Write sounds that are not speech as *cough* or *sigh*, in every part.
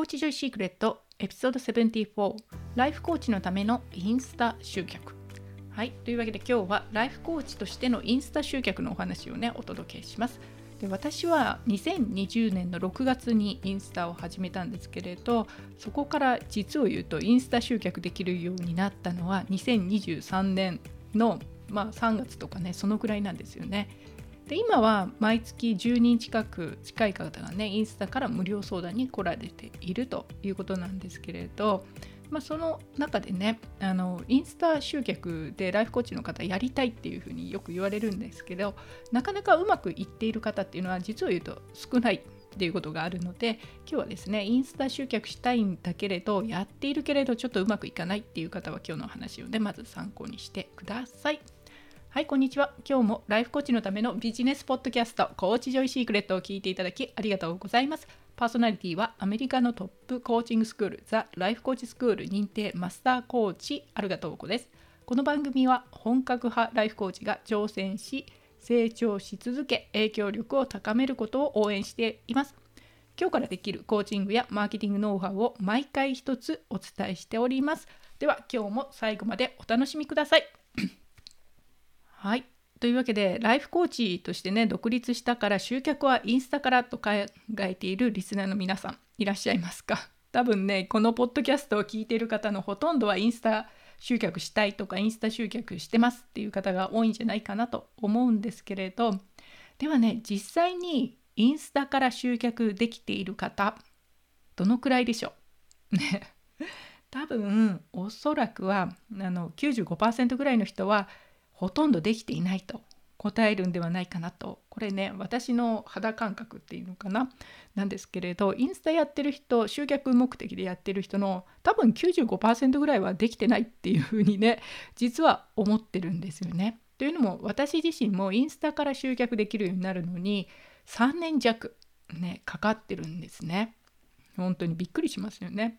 コーチジョイシークレットエピソード74ライフコーチのためのインスタ集客。はい。というわけで今日はライフコーチとしてのインスタ集客のお話をねお届けします。で私は2020年の6月にインスタを始めたんですけれどそこから実を言うとインスタ集客できるようになったのは2023年の、まあ、3月とかねそのくらいなんですよね。で今は毎月10人近く近い方がねインスタから無料相談に来られているということなんですけれどまあ、その中でねあのインスタ集客でライフコーチの方やりたいっていうふうによく言われるんですけどなかなかうまくいっている方っていうのは実を言うと少ないっていうことがあるので今日はですねインスタ集客したいんだけれどやっているけれどちょっとうまくいかないっていう方は今日の話をねまず参考にしてください。はい、こんにちは。今日もライフコーチのためのビジネスポッドキャスト、コーチジョイシークレットを聞いていただきありがとうございます。パーソナリティはアメリカのトップコーチングスクール、ザ・ライフコーチスクール認定マスターコーチ、アルガトーコです。この番組は本格派ライフコーチが挑戦し、成長し続け、影響力を高めることを応援しています。今日からできるコーチングやマーケティングノウハウを毎回一つお伝えしております。では今日も最後までお楽しみください。はい。というわけで、ライフコーチとしてね、独立したから集客はインスタからと考えているリスナーの皆さん、いらっしゃいますか？*laughs* 多分ね、このポッドキャストを聞いている方のほとんどはインスタ集客したいとか、インスタ集客してますっていう方が多いんじゃないかなと思うんですけれど、ではね、実際にインスタから集客できている方、どのくらいでしょう？*laughs* ね。多分おそらくはあの95%ぐらいの人はほとんどできていないと答えるんではないかなとこれね私の肌感覚っていうのかな？なんですけれどインスタやってる人集客目的でやってる人の多分95%ぐらいはできてないっていうふうにね実は思ってるんですよね。というのも私自身もインスタから集客できるようになるのに3年弱ねかかってるんですね。本当にびっくりしますよね。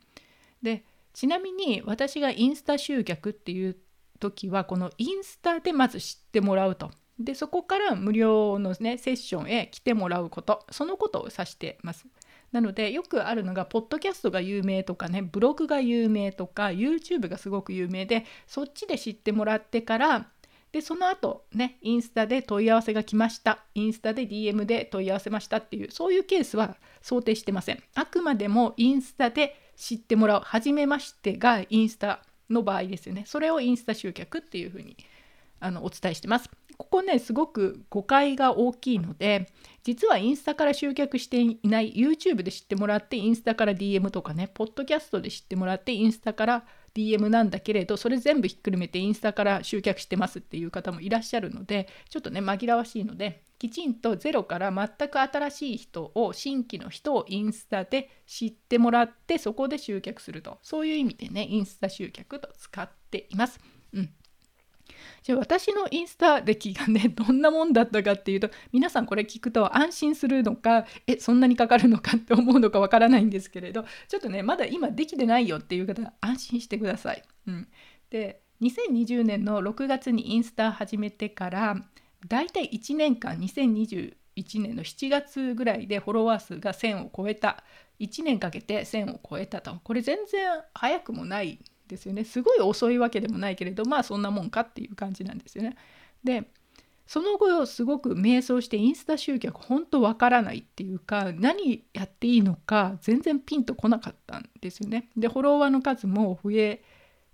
でちなみに私がインスタ集客っていう時はこのインスタでまず知ってもらうと。でそこから無料のねセッションへ来てもらうことそのことを指してます。なのでよくあるのがポッドキャストが有名とかねブログが有名とか YouTube がすごく有名でそっちで知ってもらってからでその後ねインスタで問い合わせが来ましたインスタで DM で問い合わせましたっていうそういうケースは想定してませんあくまでもインスタで知ってもらう初めましてがインスタの場合ですよね。それをインスタ集客っていうふうにあのお伝えしてます。ここねすごく誤解が大きいので実はインスタから集客していない YouTube で知ってもらってインスタから DM とかねポッドキャストで知ってもらってインスタから DM なんだけれどそれ全部ひっくるめてインスタから集客してますっていう方もいらっしゃるのでちょっとね紛らわしいのできちんとゼロから全く新しい人を新規の人をインスタで知ってもらってそこで集客するとそういう意味でねインスタ集客と使っています。うんじゃあ私のインスタ歴がねどんなもんだったかっていうと皆さんこれ聞くと安心するのかえそんなにかかるのかって思うのかわからないんですけれどちょっとねまだ今できてないよっていう方安心してください。うん、で2020年の6月にインスタ始めてから大体1年間2021年の7月ぐらいでフォロワー数が1000を超えた1年かけて1000を超えたとこれ全然早くもないですよねすごい遅いわけでもないけれどまあそんなもんかっていう感じなんですよね。でその後すごく迷走してインスタ集客本当わからないっていうか何やっていいのか全然ピンとこなかったんですよね。でフォロワーの数も増え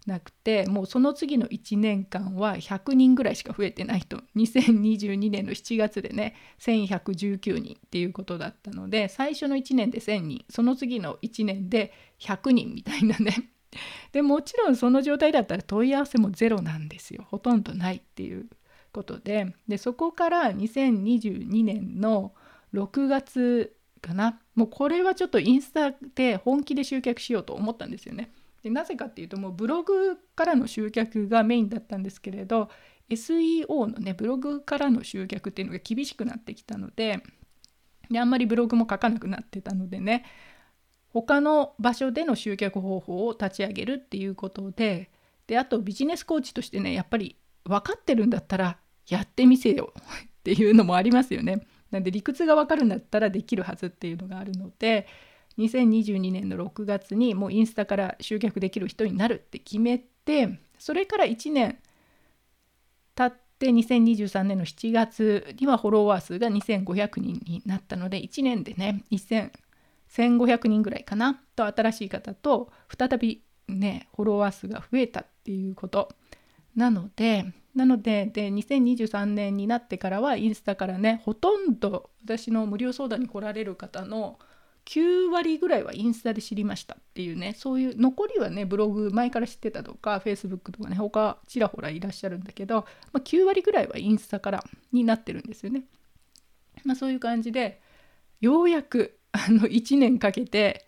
なくてもうその次の1年間は100人ぐらいしか増えてないと。2022年の7月でね1119人っていうことだったので最初の1年で1000人その次の1年で100人みたいなね。*laughs* でもちろんその状態だったら問い合わせもゼロなんですよ。ほとんどないっていうことで。でそこから2022年の6月かな。もうこれはちょっとインスタで本気で集客しようと思ったんですよね。でなぜかっていうともうブログからの集客がメインだったんですけれど SEO のねブログからの集客っていうのが厳しくなってきたのでであんまりブログも書かなくなってたのでね他の場所での集客方法を立ち上げるっていうことでであとビジネスコーチとしてねやっぱり分かってるんだったらやってみせよ *laughs* っていうのもありますよね。なんで理屈が分かるんだったらできるはずっていうのがあるので2022年の6月にもうインスタから集客できる人になるって決めてそれから1年経って2023年の7月にはフォロワー数が2500人になったので1年でね1500人ぐらいかなと新しい方と再びねフォロワー数が増えたっていうことなのでなのでで2023年になってからはインスタからねほとんど私の無料相談に来られる方の9割ぐらいはインスタで知りましたっていうねそういう残りはねブログ前から知ってたとか Facebook とかね他ちらほらいらっしゃるんだけど、まあ、9割ぐらいはインスタからになってるんですよね。まあ、そういう感じでようやくあの1年かけて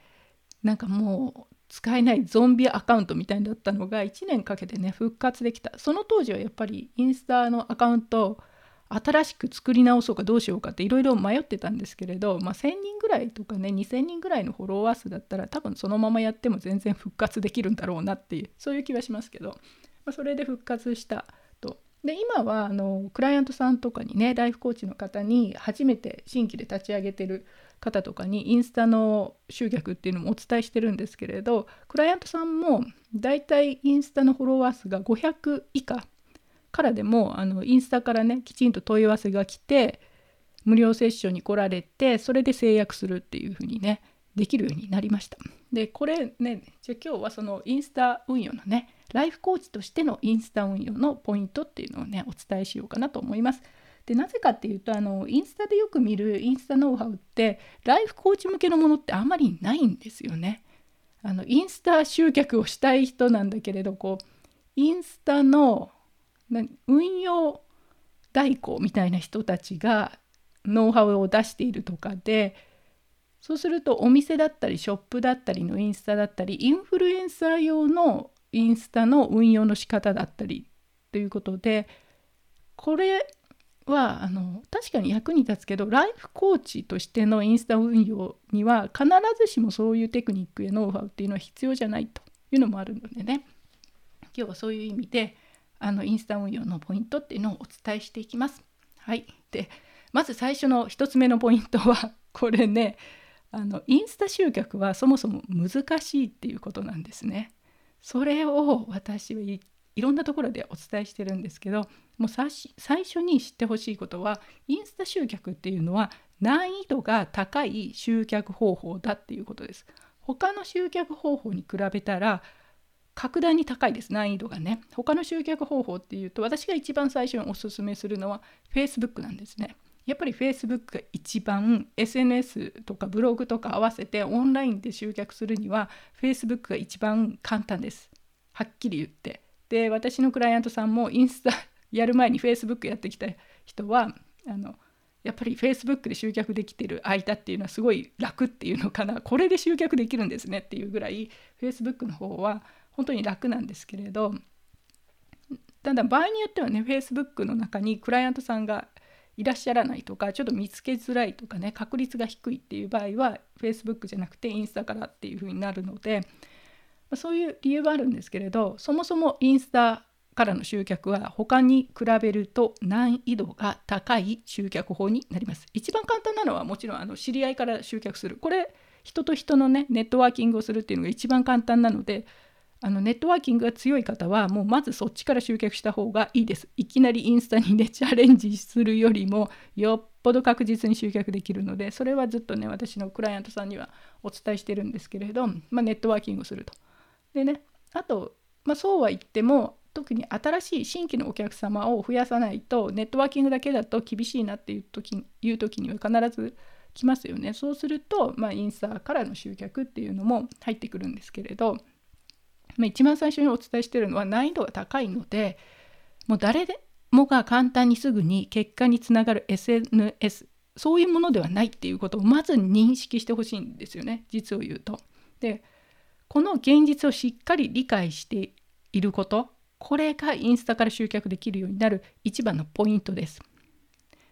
なんかもう使えないゾンビアカウントみたいだったのが1年かけてね復活できたその当時はやっぱりインスタのアカウント新しく作り直そうかどうしようかっていろいろ迷ってたんですけれど、まあ、1,000人ぐらいとかね2,000人ぐらいのフォロワー数だったら多分そのままやっても全然復活できるんだろうなっていうそういう気はしますけど、まあ、それで復活したと。で今はあのクライアントさんとかにねライフコーチの方に初めて新規で立ち上げてる方とかにインスタの集客っていうのもお伝えしてるんですけれどクライアントさんもだいたいインスタのフォロワー数が500以下からでもあのインスタからねきちんと問い合わせが来て無料セッションに来られてそれで制約するっていう風にねできるようになりました。でこれねじゃ今日はそのインスタ運用のねライフコーチとしてのインスタ運用のポイントっていうのをねお伝えしようかなと思います。でなぜかっていうとあのインスタでよく見るインスタノウハウってライフコーチ向けのものってあまりないんですよね。あのインスタ集客をしたい人なんだけれどこうインスタの運用代行みたいな人たちがノウハウを出しているとかでそうするとお店だったりショップだったりのインスタだったりインフルエンサー用のインスタの運用の仕方だったりということでこれはあの確かに役に立つけどライフコーチとしてのインスタ運用には必ずしもそういうテクニックやノウハウっていうのは必要じゃないというのもあるのでね。今日はそういう意味であのインスタ運用のポイントっていうのをお伝えしていきます。はい、でまず最初の1つ目のポイントは *laughs* これねあのインスタ集客はそもそも難しいっていうことなんですね。それを私はいろんなところでお伝えしてるんですけどもう最初に知ってほしいことはインスタ集客っていうのは難易度が高い集客方法だっていうことです。他の集客方法に比べたら格段に高いです。難易度がね。他の集客方法っていうと私が一番最初におすすめするのは Facebook なんですね。やっぱり Facebook が一番 SNS とかブログとか合わせてオンラインで集客するには Facebook が一番簡単です。はっきり言って。で私のクライアントさんもインスタ *laughs* やる前に Facebook やってきた人はあのやっぱり Facebook で集客できてる間っていうのはすごい楽っていうのかな。これで集客できるんですねっていうぐらい Facebook の方は本当に楽なんですけれどただ場合によってはね Facebook の中にクライアントさんがいらっしゃらないとかちょっと見つけづらいとかね確率が低いっていう場合は Facebook じゃなくてインスタからっていう風になるのでそういう理由はあるんですけれどそもそもインスタからの集客は他に比べると難易度が高い集客法になります。一番簡単なのはもちろんあの知り合いから集客するこれ人と人のねネットワーキングをするっていうのが一番簡単なのであのネットワーキングが強い方はもうまずそっちから集客した方がいいです。いきなりインスタにねチャレンジするよりもよっぽど確実に集客できるのでそれはずっとね私のクライアントさんにはお伝えしてるんですけれど、まあ、ネットワーキングすると。でねあと、まあ、そうは言っても特に新しい新規のお客様を増やさないとネットワーキングだけだと厳しいなっていう時いう時には必ず来ますよね。そうすると、まあ、インスタからの集客っていうのも入ってくるんですけれどまあ、一番最初にお伝えしてるのは難易度が高いのでもう誰でもが簡単にすぐに結果につながる SNS そういうものではないっていうことをまず認識してほしいんですよね実を言うと。でこの現実をしっかり理解していることこれがインスタから集客できるようになる一番のポイントです。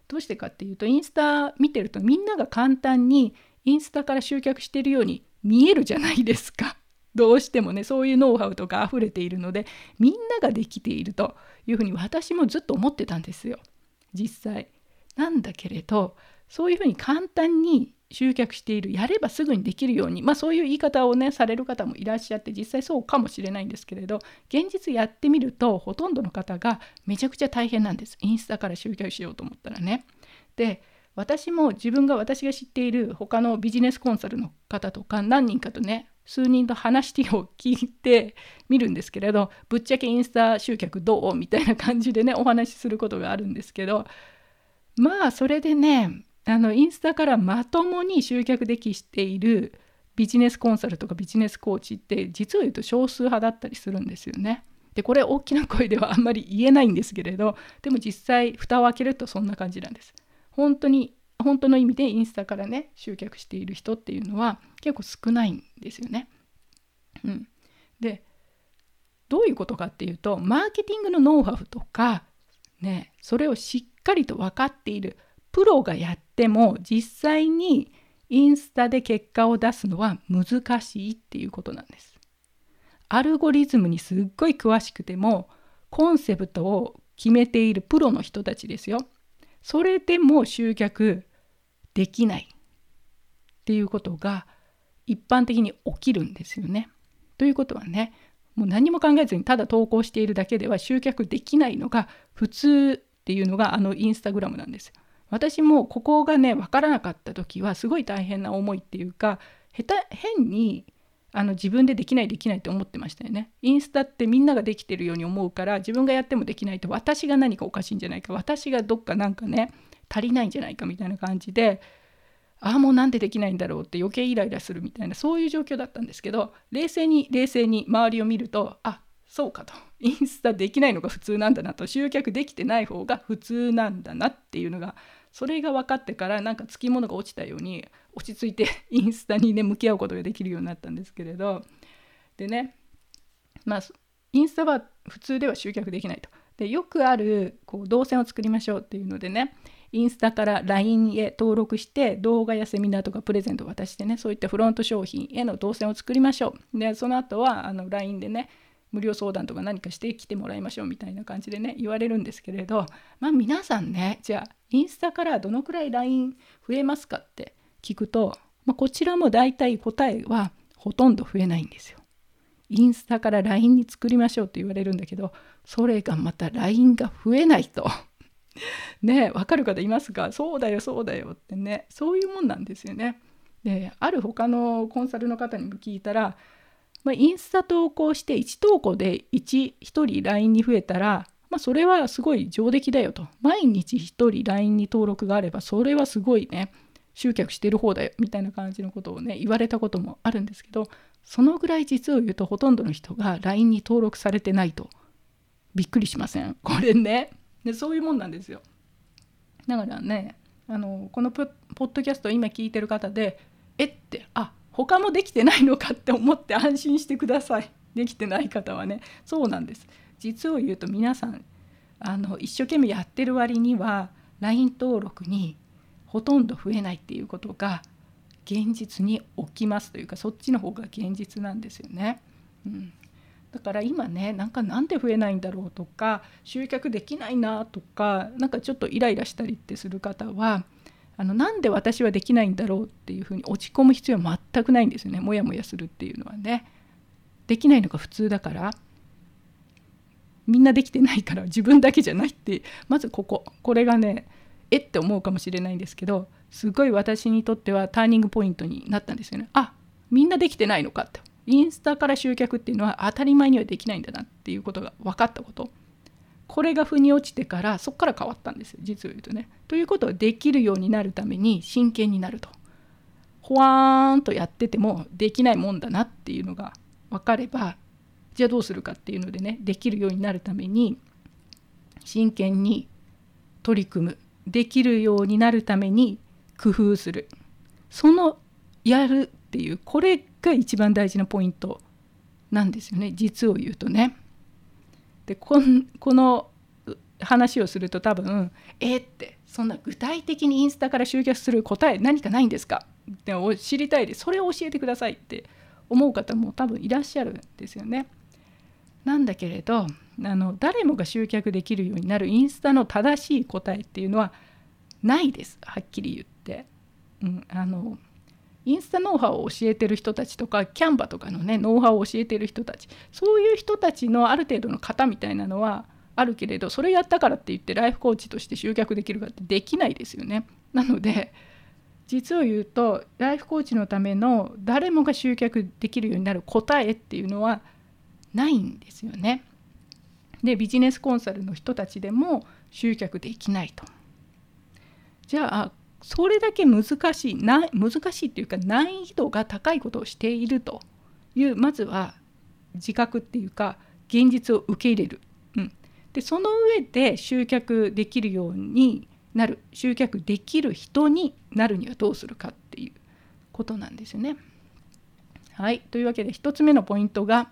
どうしてかっていうとインスタ見てるとみんなが簡単にインスタから集客してるように見えるじゃないですか。どうしてもねそういうノウハウとか溢れているのでみんなができているというふうに私もずっと思ってたんですよ実際。なんだけれどそういうふうに簡単に集客しているやればすぐにできるようにまあそういう言い方をねされる方もいらっしゃって実際そうかもしれないんですけれど現実やってみるとほとんどの方がめちゃくちゃ大変なんですインスタから集客しようと思ったらね。で私も自分が私が知っている他のビジネスコンサルの方とか何人かとね数人と話を聞いてみるんですけれどぶっちゃけインスタ集客どう？みたいな感じでねお話しすることがあるんですけどまあそれでねあのインスタからまともに集客できしているビジネスコンサルとかビジネスコーチって実を言うと少数派だったりするんですよね。でこれ大きな声ではあんまり言えないんですけれどでも実際蓋を開けるとそんな感じなんです。本当に本当の意味でインスタからね集客している人っていうのは結構少ないんですよね。うん、でどういうことかっていうとマーケティングのノウハウとかねそれをしっかりと分かっているプロがやっても実際にインスタで結果を出すのは難しいっていうことなんです。アルゴリズムにすっごい詳しくてもコンセプトを決めているプロの人たちですよ。それでも集客できないっていうことが一般的に起きるんですよね。ということはねもう何も考えずにただ投稿しているだけでは集客できないのが普通っていうのがあのインスタグラムなんですよ。私もここがね分からなかった時はすごい大変な思いっていうか下手変にあの自分でできないできないって思ってましたよね。インスタってみんなができてるように思うから自分がやってもできないと私が何かおかしいんじゃないか私がどっかなんかね足りないんじゃないかみたいな感じでああもうなんでできないんだろうって余計イライラするみたいなそういう状況だったんですけど冷静に冷静に周りを見るとあそうかと。インスタできないのが普通なんだなと。集客できてない方が普通なんだなっていうのがそれが分かってからなんかつきものが落ちたように落ち着いて *laughs* インスタにね向き合うことができるようになったんですけれど。でねまあインスタは普通では集客できないと。でよくあるこう動線を作りましょうっていうのでねインスタから LINE へ登録して動画やセミナーとかプレゼントを渡してねそういったフロント商品への動線を作りましょうでその後はあの LINE でね無料相談とか何かしてきてもらいましょうみたいな感じでね言われるんですけれどまあ皆さんねじゃあインスタからどのくらい LINE 増えますかって聞くと、まあ、こちらも大体答えはほとんど増えないんですよ。インスタから LINE に作りましょうって言われるんだけどそれがまた LINE が増えないと *laughs* ねわかる方いますか？そうだよそうだよってねそういうもんなんですよね。である他のコンサルの方にも聞いたら、まあ、インスタ投稿して1投稿で 1, 1人 LINE に増えたら、まあ、それはすごい上出来だよと。毎日1人 LINE に登録があればそれはすごいね集客してる方だよみたいな感じのことをね言われたこともあるんですけどそのぐらい実を言うとほとんどの人が LINE に登録されてないと。びっくりしません？これね。でそういうもんなんですよ。だからねあのこのポッドキャストを今聞いてる方でえってあ他もできてないのかって思って安心してください。できてない方はねそうなんです。実を言うと皆さんあの一生懸命やってる割には LINE 登録にほとんど増えないっていうことが現実に起きますというかそっちの方が現実なんですよね。うん、だから今ねなんかなんで増えないんだろうとか集客できないなとかなんかちょっとイライラしたりってする方はあのなんで私はできないんだろうっていうふうに落ち込む必要は全くないんですよねモヤモヤするっていうのはね。できないのが普通だからみんなできてないから自分だけじゃないってまずこここれがねえって思うかもしれないんですけどすごい私にとってはターニングポイントになったんですよね。あみんなできてないのかってインスタから集客っていうのは当たり前にはできないんだなっていうことが分かったことこれが腑に落ちてからそこから変わったんですよ実を言うとね。ということはできるようになるために真剣になると。ほわーんとやっててもできないもんだなっていうのが分かればじゃあどうするかっていうのでねできるようになるために真剣に取り組むできるようになるために工夫するそのやるっていうこれが一番大事なポイントなんですよね実を言うとね。でこの話をすると多分「えっ?」ってそんな具体的にインスタから集客する答え何かないんですか？って知りたいでそれを教えてくださいって思う方も多分いらっしゃるんですよね。なんだけれどあの誰もが集客できるようになるインスタの正しい答えっていうのはないですはっきり言って。うん、あのインスタノウハウを教えてる人たちとかキャンバとかのねノウハウを教えてる人たちそういう人たちのある程度の型みたいなのはあるけれどそれやったからって言ってライフコーチとして集客できるかってできないですよね。なので実を言うとライフコーチのための誰もが集客できるようになる答えっていうのはないんですよね。でビジネスコンサルの人たちでも集客できないと。じゃあそれだけ難しい難しいっていうか難易度が高いことをしているというまずは自覚っていうか現実を受け入れる。うん、でその上で集客できるようになる集客できる人になるにはどうするかっていうことなんですよね。はいというわけで1つ目のポイントが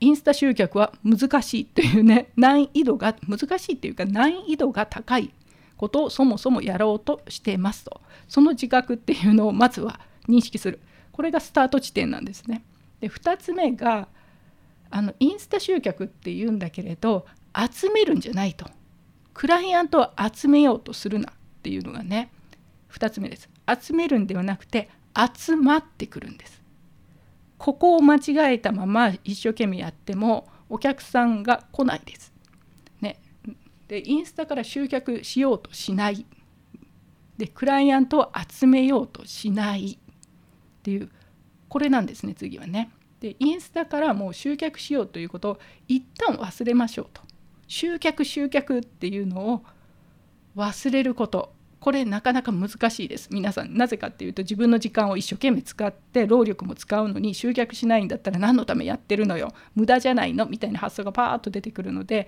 インスタ集客は難しいというね難易度が難しいっていうか難易度が高いことをそもそもやろうとしていますと。その自覚っていうのをまずは認識する。これがスタート地点なんですね。で2つ目があのインスタ集客っていうんだけれど集めるんじゃないと。クライアントを集めようとするなっていうのがね2つ目です。集めるんではなくて集まってくるんです。ここを間違えたまま一生懸命やってもお客さんが来ないです。でインスタから集客しようとしない。でクライアントを集めようとしない。っていうこれなんですね次はね。でインスタからもう集客しようということを一旦忘れましょうと。集客集客っていうのを忘れること。これなかなか難しいです。皆さんなぜかっていうと自分の時間を一生懸命使って労力も使うのに集客しないんだったら何のためやってるのよ。無駄じゃないの。みたいな発想がパーッと出てくるので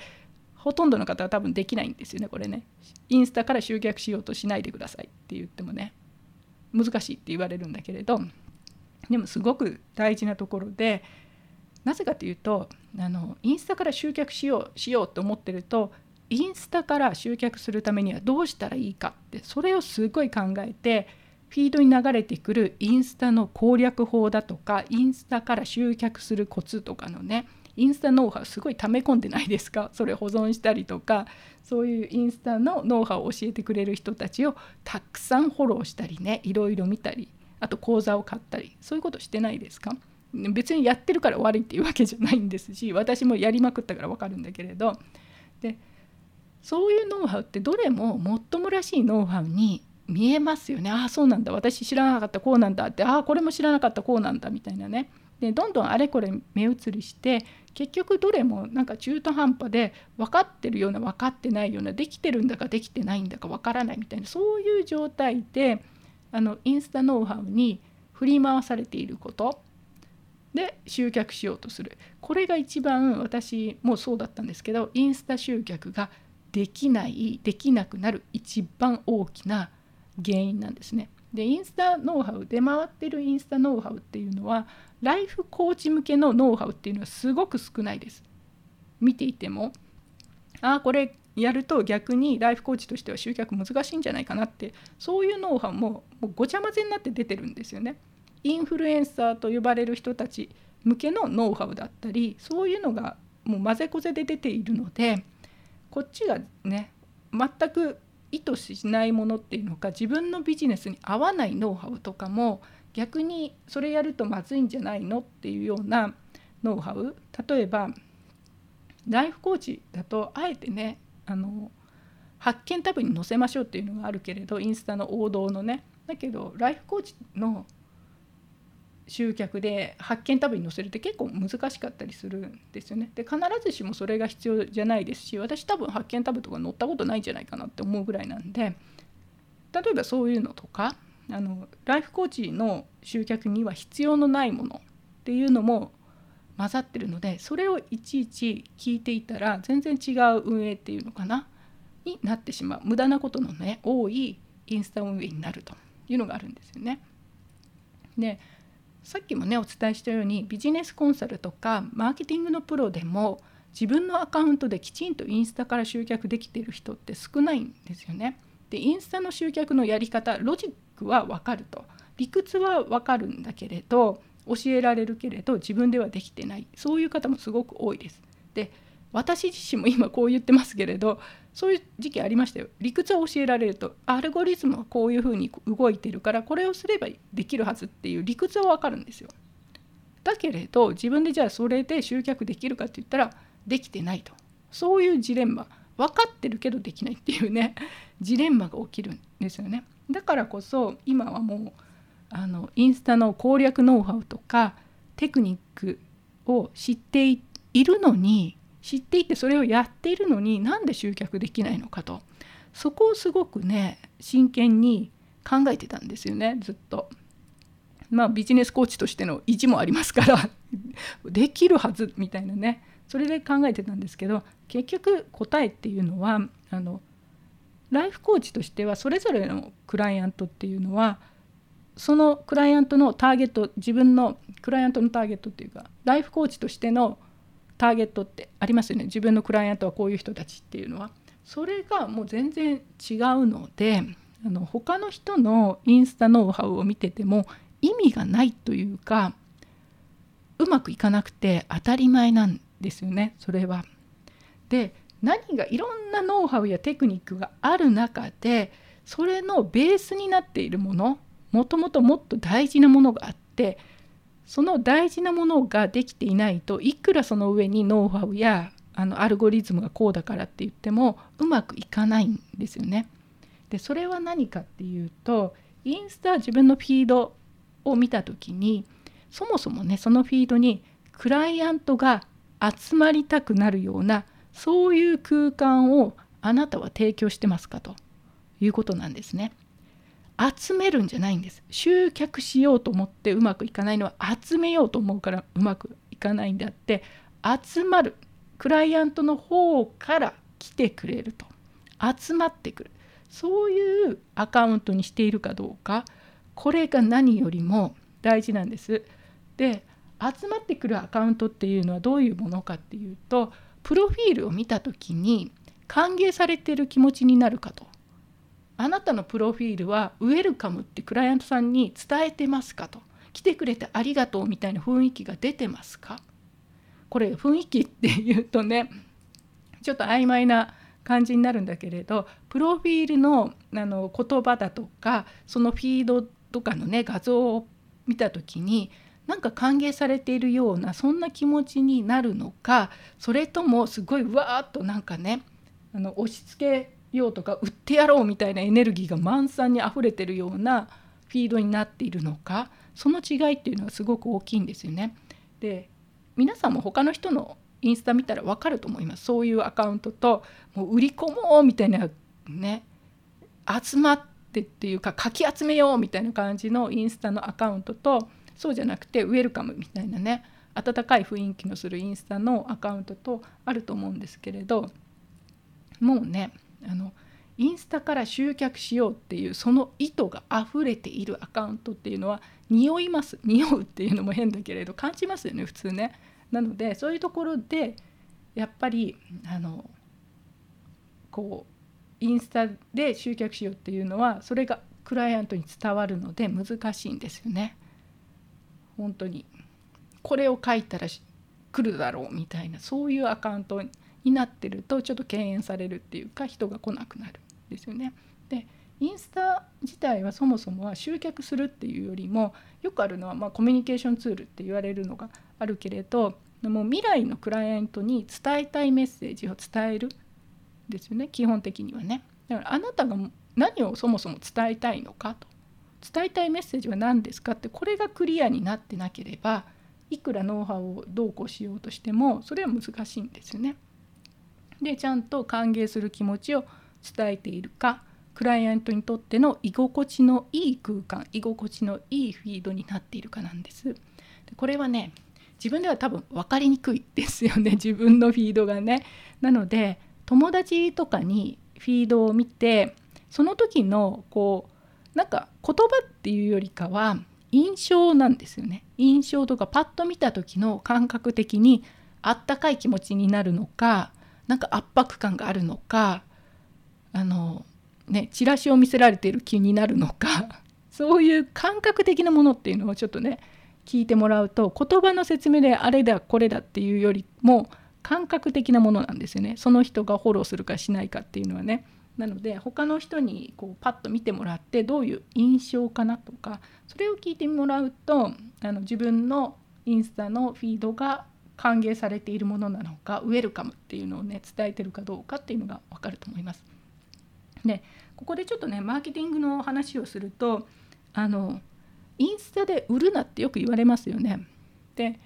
ほとんどの方は多分できないんですよねこれね。インスタから集客しようとしないでくださいって言ってもね。難しいって言われるんだけれどでもすごく大事なところでなぜかというとあのインスタから集客しようしようと思ってるとインスタから集客するためにはどうしたらいいかってそれをすごい考えてフィードに流れてくるインスタの攻略法だとかインスタから集客するコツとかのねインスタノウハウすごい溜め込んでないですか？*laughs* それ保存したりとかそういうインスタのノウハウを教えてくれる人たちをたくさんフォローしたりねいろいろ見たりあと講座を買ったりそういうことしてないですか？別にやってるから悪いっていうわけじゃないんですし私もやりまくったから分かるんだけれど。でそういうノウハウってどれももっともらしいノウハウに見えますよね。ああそうなんだ。私知らなかったこうなんだって。ああこれも知らなかったこうなんだみたいなね。でどんどんあれこれ目移りして結局どれもなんか中途半端で分かってるような分かってないようなできてるんだかできてないんだか分からないみたいなそういう状態であのインスタノウハウに振り回されていることで集客しようとするこれが一番私もそうだったんですけどインスタ集客ができないできなくなる一番大きな原因なんですね。でインスタノウハウ出回ってるインスタノウハウっていうのはライフコーチ向けのノウハウっていうのはすごく少ないです。見ていてもああこれやると逆にライフコーチとしては集客難しいんじゃないかなってそういうノウハウももうごちゃ混ぜになって出てるんですよね。インフルエンサーと呼ばれる人たち向けのノウハウだったりそういうのがもう混ぜこぜで出ているのでこっちがね全く意図しないものっていうのか自分のビジネスに合わないノウハウとかも逆にそれやるとまずいんじゃないのっていうようなノウハウ。例えばライフコーチだとあえてねあの発見タブに載せましょうっていうのがあるけれどインスタの王道のね。だけどライフコーチの集客で発見タブに載せるって結構難しかったりするんですよね。で必ずしもそれが必要じゃないですし私多分発見タブとか載ったことないんじゃないかなって思うぐらいなんで例えばそういうのとかあのライフコーチの集客には必要のないものっていうのも混ざってるのでそれをいちいち聞いていたら全然違う運営っていうのかなになってしまう無駄なことのね多いインスタ運営になるというのがあるんですよね。でさっきもねお伝えしたようにビジネスコンサルとかマーケティングのプロでも自分のアカウントできちんとインスタから集客できている人って少ないんですよね。でインスタの集客のやり方ロジックは分かると理屈は分かるんだけれど教えられるけれど自分ではできてないそういう方もすごく多いです。で私自身も今こう言ってますけれどそういう時期ありましたよ。理屈は教えられると。アルゴリズムはこういうふうに動いてるからこれをすればできるはずっていう理屈は分かるんですよ。だけれど自分でじゃあそれで集客できるかって言ったらできてないと。そういうジレンマ。分かってるけどできないっていうね。*laughs* ジレンマが起きるんですよね。だからこそ今はもうあのインスタの攻略ノウハウとかテクニックを知っているのに知っていてそれをやっているのになんで集客できないのかとそこをすごくね真剣に考えてたんですよねずっと。まあビジネスコーチとしての意地もありますから *laughs* できるはずみたいなねそれで考えてたんですけど結局答えっていうのはあのライフコーチとしてはそれぞれのクライアントっていうのはそのクライアントのターゲット自分のクライアントのターゲットっていうかライフコーチとしてのターゲットってありますよね。自分のクライアントはこういう人たちっていうのは。それがもう全然違うのであの他の人のインスタノウハウを見てても意味がないというかうまくいかなくて当たり前なんですよね。それは。で何がいろんなノウハウやテクニックがある中でそれのベースになっているものもともともっと大事なものがあってその大事なものができていないといくらその上にノウハウやあのアルゴリズムがこうだからって言ってもうまくいかないんですよね。でそれは何かっていうとインスタ自分のフィードを見た時にそもそもねそのフィードにクライアントが集まりたくなるようなそういう空間をあなたは提供してますかということなんですね。集めるんじゃないんです。集客しようと思ってうまくいかないのは集めようと思うからうまくいかないんであって集まる。クライアントの方から来てくれると。集まってくる。そういうアカウントにしているかどうかこれが何よりも大事なんです。で集まってくるアカウントっていうのはどういうものかっていうとプロフィールを見た時に歓迎されてる気持ちになるかと。あなたのプロフィールはウェルカムってクライアントさんに伝えてますかと。来てくれてありがとうみたいな雰囲気が出てますか？これ雰囲気っていうとねちょっと曖昧な感じになるんだけれどプロフィールのあの言葉だとかそのフィードとかのね画像を見た時になんか歓迎されているようなそんな気持ちになるのかそれともすごいうわーっとなんかねあの押し付けようとか売ってやろうみたいなエネルギーが満載にあふれてるようなフィードになっているのかその違いっていうのはすごく大きいんですよね。で皆さんも他の人のインスタ見たら分かると思いますそういうアカウントともう売り込もうみたいなね集まってっていうかかき集めようみたいな感じのインスタのアカウントとそうじゃなくてウェルカムみたいなね温かい雰囲気のするインスタのアカウントとあると思うんですけれどもうねあのインスタから集客しようっていうその意図が溢れているアカウントっていうのは匂います匂うっていうのも変だけれど感じますよね普通ね。なのでそういうところでやっぱりあのこうインスタで集客しようっていうのはそれがクライアントに伝わるので難しいんですよね。本当にこれを書いたら来るだろうみたいなそういうアカウントになってるとちょっと敬遠されるっていうか人が来なくなるんですよね。でインスタ自体はそもそもは集客するっていうよりもよくあるのはまコミュニケーションツールって言われるのがあるけれどもう未来のクライアントに伝えたいメッセージを伝えるですよね基本的にはね。だからあなたが何をそもそも伝えたいのかと伝えたいメッセージは何ですかってこれがクリアになってなければいくらノウハウをどうこうしようとしてもそれは難しいんですよね。でちゃんと歓迎する気持ちを伝えているかクライアントにとっての居心地のいい空間居心地のいいフィードになっているかなんです。これはね自分では多分分かりにくいですよね *laughs* 自分のフィードがね。なので友達とかにフィードを見てその時のこうなんか言葉っていうよりかは印象なんですよね印象とかパッと見た時の感覚的にあったかい気持ちになるのかなんか圧迫感があるのかあのねチラシを見せられている気になるのか *laughs* そういう感覚的なものっていうのをちょっとね聞いてもらうと言葉の説明であれだこれだっていうよりも感覚的なものなんですよね。その人がフォローするかしないかっていうのはね。なので他の人にこうパッと見てもらってどういう印象かなとかそれを聞いてもらうとあの自分のインスタのフィードが歓迎されているものなのかウェルカムっていうのをね伝えてるかどうかっていうのが分かると思います。でここでちょっとねマーケティングの話をするとあのインスタで売るなってよく言われますよね。で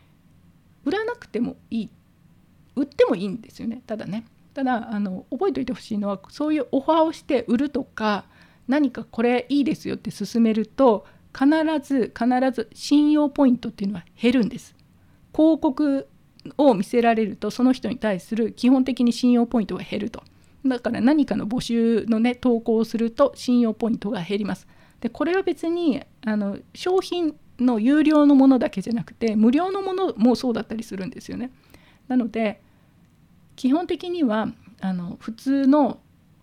売らなくてもいい売ってもいいんですよねただねただあの覚えておいてほしいのはそういうオファーをして売るとか何かこれいいですよって勧めると必ず必ず信用ポイントっていうのは減るんです広告を見せられるとその人に対する基本的に信用ポイントが減ると。だから何かの募集のね投稿をすると信用ポイントが減ります。でこれは別にあの商品の有料のものだけじゃなくて無料のものもそうだったりするんですよね。なので基本的にはあの普通の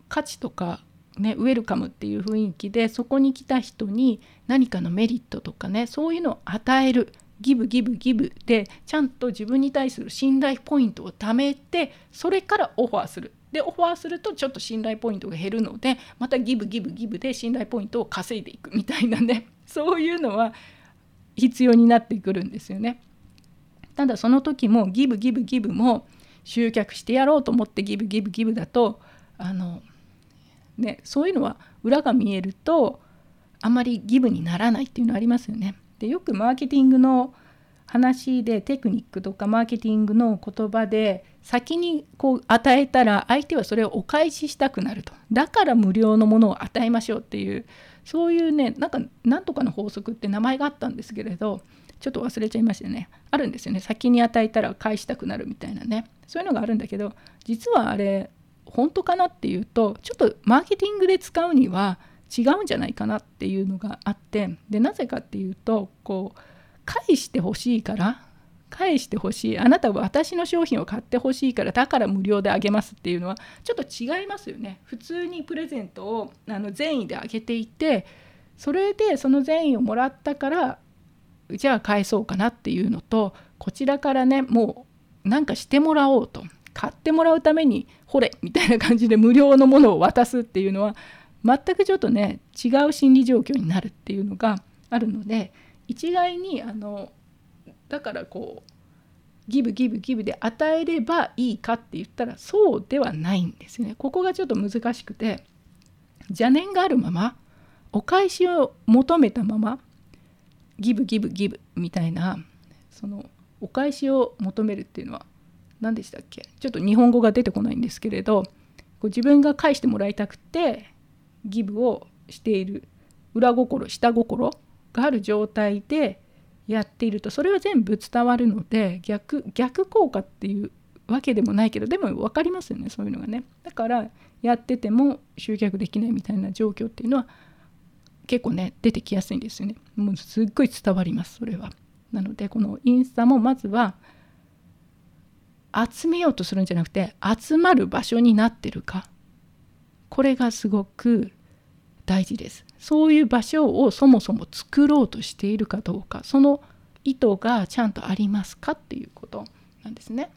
価値とか、ね、ウェルカムっていう雰囲気でそこに来た人に何かのメリットとかねそういうのを与える。ギブギブギブでちゃんと自分に対する信頼ポイントを貯めてそれからオファーするでオファーするとちょっと信頼ポイントが減るのでまたギブギブギブで信頼ポイントを稼いでいくみたいなね *laughs* そういうのは必要になってくるんですよね。ただその時もギブギブギブも集客してやろうと思ってギブギブギブだとあの、ね、そういうのは裏が見えるとあまりギブにならないっていうのありますよね。でよくマーケティングの話でテクニックとかマーケティングの言葉で先にこう与えたら相手はそれをお返ししたくなると。だから無料のものを与えましょうっていうそういうねなんかなんとかの法則って名前があったんですけれどちょっと忘れちゃいましたね。あるんですよね。先に与えたら返したくなるみたいなね。そういうのがあるんだけど実はあれ本当かなっていうとちょっとマーケティングで使うには違うんじゃないかなっていうのがあってでなぜかっていうとこう返してほしいから返してほしいあなたは私の商品を買ってほしいからだから無料であげますっていうのはちょっと違いますよね。普通にプレゼントをあの善意であげていてそれでその善意をもらったからじゃあ返そうかなっていうのとこちらからねもうなんかしてもらおうと買ってもらうためにほれみたいな感じで無料のものを渡すっていうのは全くちょっとね違う心理状況になるっていうのがあるので一概にあのだからこうギブギブギブで与えればいいかって言ったらそうではないんですね。ここがちょっと難しくて邪念があるままお返しを求めたままギブギブギブみたいなそのお返しを求めるっていうのは何でしたっけ？ちょっと日本語が出てこないんですけれどこう自分が返してもらいたくてギブをしている裏心下心がある状態でやっているとそれは全部伝わるので逆逆効果っていうわけでもないけどでも分かりますよねそういうのがね。だからやってても集客できないみたいな状況っていうのは結構ね出てきやすいんですよね。もうすっごい伝わりますそれは。なのでこのインスタもまずは集めようとするんじゃなくて集まる場所になってるか。これがすごく大事ですそういう場所をそもそも作ろうとしているかどうかその意図がちゃんとありますかっていうことなんですね。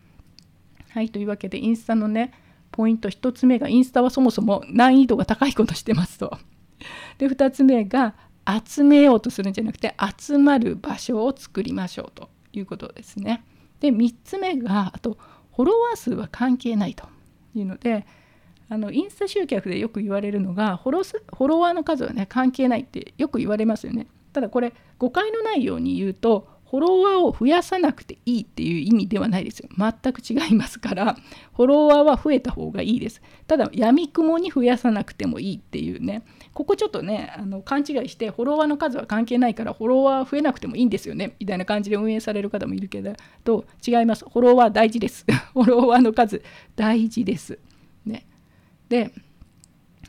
はいというわけでインスタのねポイント1つ目がインスタはそもそも難易度が高いことしてますと。*laughs* で2つ目が集めようとするんじゃなくて集まる場所を作りましょうということですね。で3つ目があとフォロワー数は関係ないというのであのインスタ集客でよく言われるのがフォロスフォロワーの数はね関係ないってよく言われますよね。ただこれ誤解のないように言うとフォロワーを増やさなくていいっていう意味ではないですよ。全く違いますから、フォロワーは増えた方がいいです。ただ、やみくもに増やさなくてもいいっていうね、ここちょっとね、あの勘違いして、フォロワーの数は関係ないから、フォロワー増えなくてもいいんですよね、みたいな感じで運営される方もいるけど、と違います。フォロワー大事です。*laughs* フォロワーの数大事です。で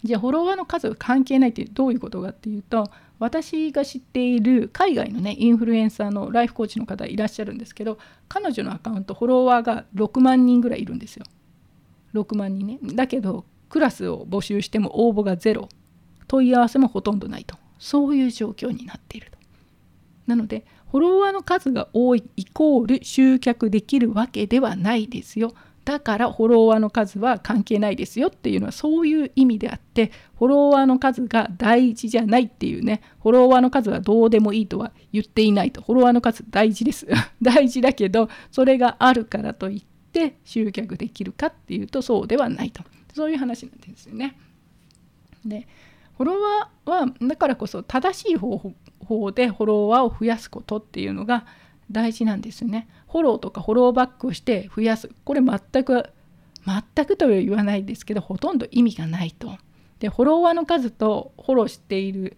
じゃあフォロワーの数が関係ないってどういうことかっていうと私が知っている海外のねインフルエンサーのライフコーチの方いらっしゃるんですけど彼女のアカウントフォロワーが6万人ぐらいいるんですよ。6万人ね。だけどクラスを募集しても応募がゼロ。問い合わせもほとんどないと。そういう状況になっていると。なのでフォロワーの数が多いイコール集客できるわけではないですよ。だからフォロワーの数は関係ないですよっていうのはそういう意味であってフォロワーの数が大事じゃないっていうねフォロワーの数はどうでもいいとは言っていないとフォロワーの数大事です *laughs* 大事だけどそれがあるからといって集客できるかっていうとそうではないとそういう話なんですよね。でフォロワーはだからこそ正しい方法でフォロワーを増やすことっていうのが大事なんですよね。フォローとかフォローバックをして増やす。これ全く全くとは言わないですけどほとんど意味がないと。でフォロワーの数とフォローしている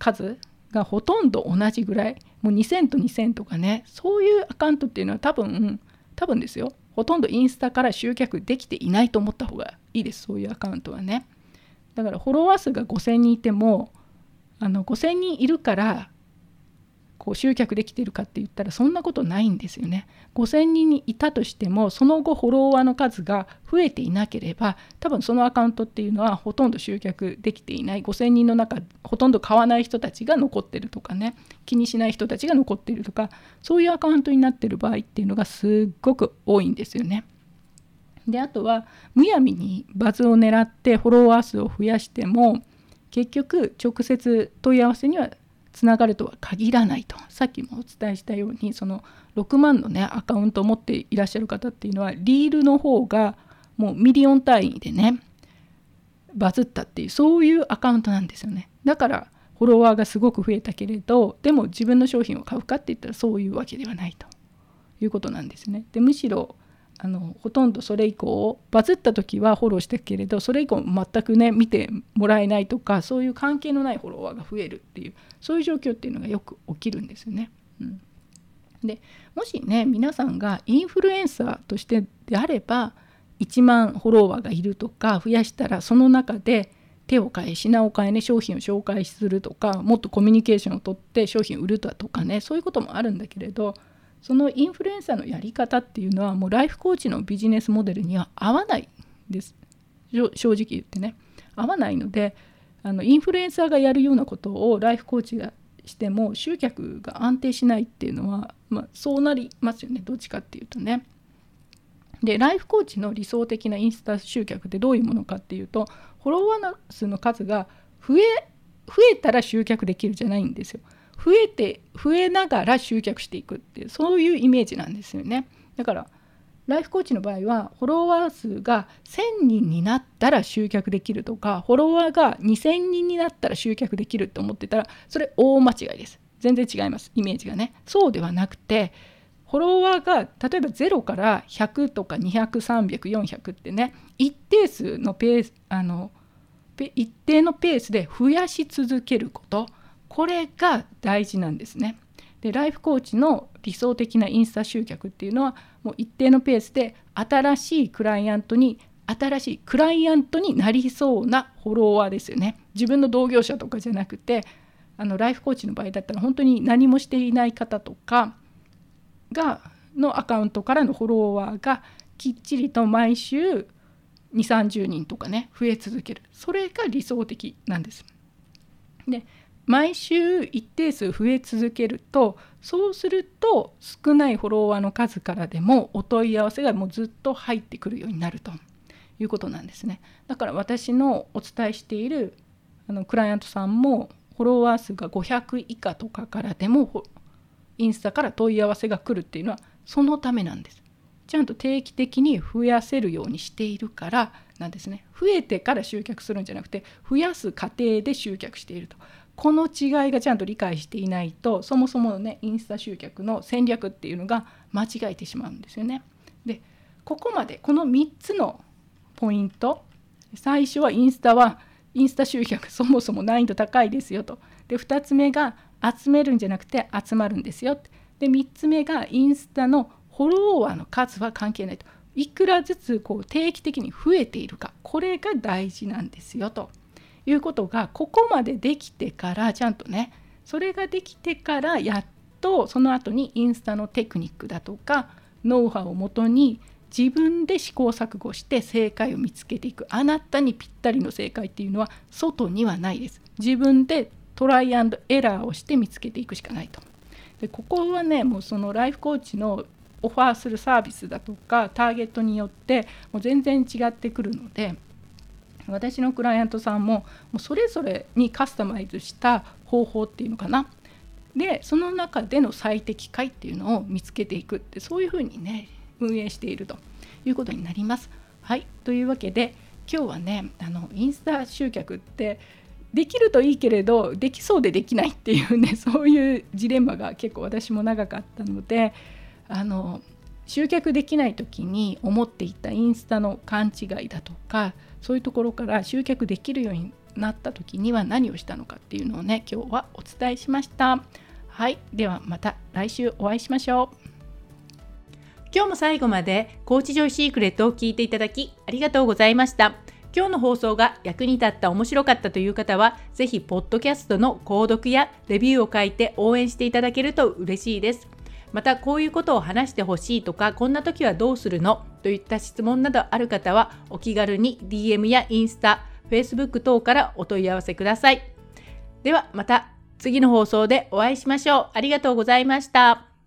数がほとんど同じぐらい。もう2000と2000とかね。そういうアカウントっていうのは多分多分ですよ。ほとんどインスタから集客できていないと思った方がいいです。そういうアカウントはね。だからフォロワー数が5000人いてもあの5000人いるからこう集客できてるかって言ったらそんなことないんですよね。5,000人にいたとしてもその後フォロワーの数が増えていなければ多分そのアカウントっていうのはほとんど集客できていない5,000人の中ほとんど買わない人たちが残ってるとかね気にしない人たちが残ってるとかそういうアカウントになってる場合っていうのがすっごく多いんですよね。であとはむやみにバズを狙ってフォロワー数を増やしても結局直接問い合わせにはつながるとは限らないと。さっきもお伝えしたようにその6万のねアカウントを持っていらっしゃる方っていうのはリールの方がもうミリオン単位でねバズったっていうそういうアカウントなんですよね。だからフォロワーがすごく増えたけれどでも自分の商品を買うかって言ったらそういうわけではないということなんですね。でむしろあのほとんどそれ以降バズった時はフォローしたけれどそれ以降全くね見てもらえないとかそういう関係のないフォロワーが増えるっていうそういう状況っていうのがよく起きるんですよね。うん、でもしね皆さんがインフルエンサーとしてであれば1万フォロワーがいるとか増やしたらその中で手を変え品を変えね商品を紹介するとかもっとコミュニケーションをとって商品を売るとかねそういうこともあるんだけれどそのインフルエンサーのやり方っていうのはもうライフコーチのビジネスモデルには合わないです正直言ってね合わないのであのインフルエンサーがやるようなことをライフコーチがしても集客が安定しないっていうのは、まあ、そうなりますよねどっちかっていうとね。でライフコーチの理想的なインスタ集客ってどういうものかっていうとフォロワー数の数が増え増えたら集客できるじゃないんですよ。増えて増えながら集客していくっていうそういうイメージなんですよね。だからライフコーチの場合はフォロワー数が1000人になったら集客できるとかフォロワーが2000人になったら集客できるって思ってたらそれ大間違いです。全然違います。イメージがね。そうではなくてフォロワーが例えば0から100とか200300400ってね一定数のペースあの一定のペースで増やし続けること。これが大事なんですね。でライフコーチの理想的なインスタ集客っていうのはもう一定のペースで新しいクライアントに新しいクライアントになりそうなフォロワーですよね。自分の同業者とかじゃなくてあのライフコーチの場合だったら本当に何もしていない方とかがのアカウントからのフォロワーがきっちりと毎週2 3 0人とかね増え続けるそれが理想的なんです。で毎週一定数増え続けるとそうすると少ないフォロワーの数からでもお問い合わせがもうずっと入ってくるようになるということなんですね。だから私のお伝えしているあのクライアントさんもフォロワー数が500以下とかからでもインスタから問い合わせが来るっていうのはそのためなんです。ちゃんと定期的に増やせるようにしているからなんですね。増えてから集客するんじゃなくて増やす過程で集客していると。この違いがちゃんと理解していないとそもそものねインスタ集客の戦略っていうのが間違えてしまうんですよね。でここまでこの3つのポイント最初はインスタはインスタ集客 *laughs* そもそも難易度高いですよとで2つ目が集めるんじゃなくて集まるんですよで3つ目がインスタのフォロワーの数は関係ないといくらずつこう定期的に増えているかこれが大事なんですよと。いうことがここまでできてからちゃんとねそれができてからやっとその後にインスタのテクニックだとかノウハウをもとに自分で試行錯誤して正解を見つけていく。あなたにぴったりの正解っていうのは外にはないです。自分でトライアンドエラーをして見つけていくしかないと。でここはねもうそのライフコーチのオファーするサービスだとかターゲットによってもう全然違ってくるので私のクライアントさんももうそれぞれにカスタマイズした方法っていうのかなでその中での最適解っていうのを見つけていくってそういうふうにね運営しているということになります。はいというわけで今日はねあのインスタ集客ってできるといいけれどできそうでできないっていうねそういうジレンマが結構私も長かったのであの集客できない時に思っていたインスタの勘違いだとかそういうところから集客できるようになった時には何をしたのかっていうのをね今日はお伝えしました。はいではまた来週お会いしましょう。今日も最後までコーチジョイシークレットを聞いていただきありがとうございました。今日の放送が役に立った面白かったという方はぜひポッドキャストの購読やレビューを書いて応援していただけると嬉しいです。またこういうことを話してほしいとかこんな時はどうするの？といった質問などある方はお気軽に DM やインスタ Facebook 等からお問い合わせください。ではまた次の放送でお会いしましょう。ありがとうございました。